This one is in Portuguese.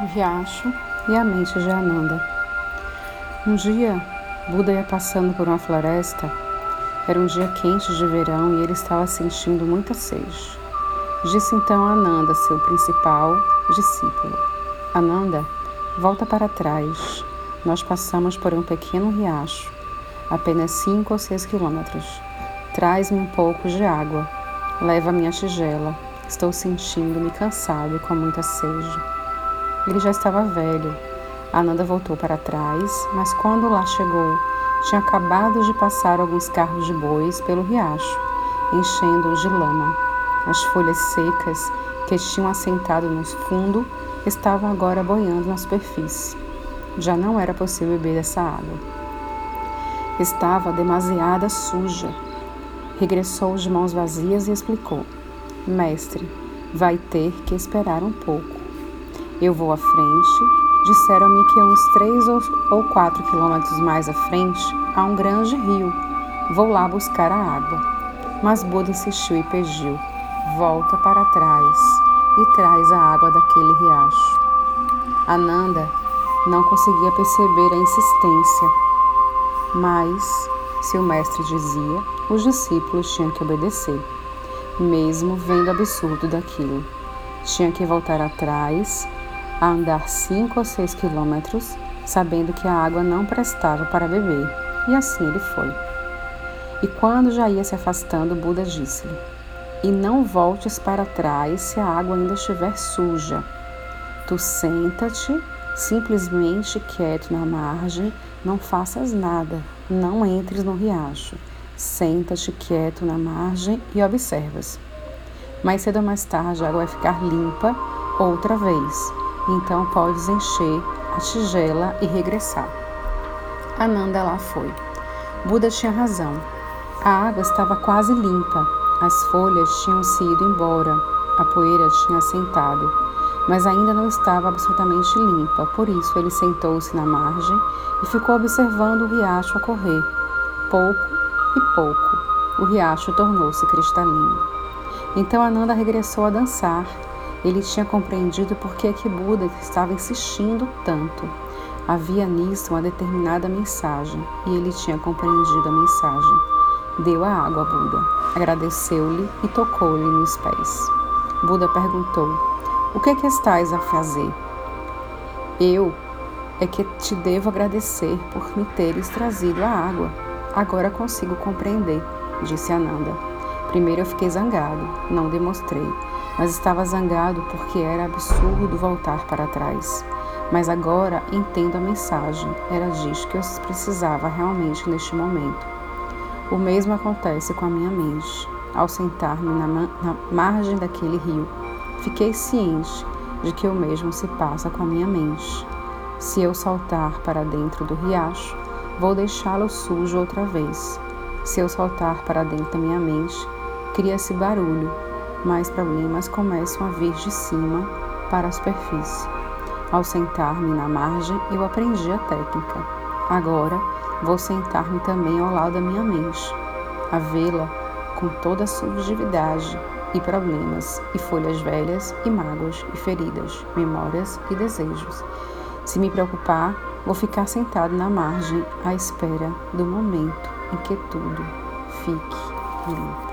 o riacho e a mente de Ananda. Um dia, Buda ia passando por uma floresta. Era um dia quente de verão e ele estava sentindo muita sede. Disse então a Ananda, seu principal discípulo: Ananda, volta para trás. Nós passamos por um pequeno riacho, apenas cinco ou seis quilômetros. Traz-me um pouco de água. Leva minha tigela. Estou sentindo-me cansado e com muita sede. Ele já estava velho. Ananda voltou para trás, mas quando lá chegou, tinha acabado de passar alguns carros de bois pelo riacho, enchendo-os de lama. As folhas secas que tinham assentado no fundo estavam agora boiando na superfície. Já não era possível beber dessa água. Estava demasiada suja. Regressou de mãos vazias e explicou: Mestre, vai ter que esperar um pouco. Eu vou à frente. Disseram-me que uns três ou quatro quilômetros mais à frente há um grande rio. Vou lá buscar a água. Mas Buda insistiu e pediu: Volta para trás e traz a água daquele riacho. Ananda não conseguia perceber a insistência, mas, se o mestre dizia, os discípulos tinham que obedecer, mesmo vendo o absurdo daquilo. Tinha que voltar atrás a andar cinco ou seis quilômetros, sabendo que a água não prestava para beber, e assim ele foi. E quando já ia se afastando, Buda disse-lhe: E não voltes para trás se a água ainda estiver suja. Tu senta-te, simplesmente quieto na margem, não faças nada, não entres no riacho. Senta-te quieto na margem e observas. Mais cedo ou mais tarde a água vai ficar limpa outra vez então podes encher a tigela e regressar. Ananda lá foi. Buda tinha razão. A água estava quase limpa. As folhas tinham se ido embora. A poeira tinha assentado. Mas ainda não estava absolutamente limpa. Por isso ele sentou-se na margem e ficou observando o riacho a correr. Pouco e pouco, o riacho tornou-se cristalino. Então Ananda regressou a dançar ele tinha compreendido por que, que Buda estava insistindo tanto. Havia nisso uma determinada mensagem e ele tinha compreendido a mensagem. Deu a água a Buda, agradeceu-lhe e tocou-lhe nos pés. Buda perguntou: O que é que estás a fazer? Eu é que te devo agradecer por me teres trazido a água. Agora consigo compreender, disse Ananda. Primeiro eu fiquei zangado, não demonstrei mas estava zangado porque era absurdo voltar para trás. Mas agora entendo a mensagem, era disso que eu precisava realmente neste momento. O mesmo acontece com a minha mente. Ao sentar-me na, na margem daquele rio, fiquei ciente de que o mesmo se passa com a minha mente. Se eu saltar para dentro do riacho, vou deixá-lo sujo outra vez. Se eu saltar para dentro da minha mente, cria-se barulho mais problemas começam a vir de cima para a superfície. Ao sentar-me na margem, eu aprendi a técnica. Agora vou sentar-me também ao lado da minha mente, a vê-la com toda a subjetividade e problemas, e folhas velhas e mágoas e feridas, memórias e desejos. Se me preocupar, vou ficar sentado na margem à espera do momento em que tudo fique limpo.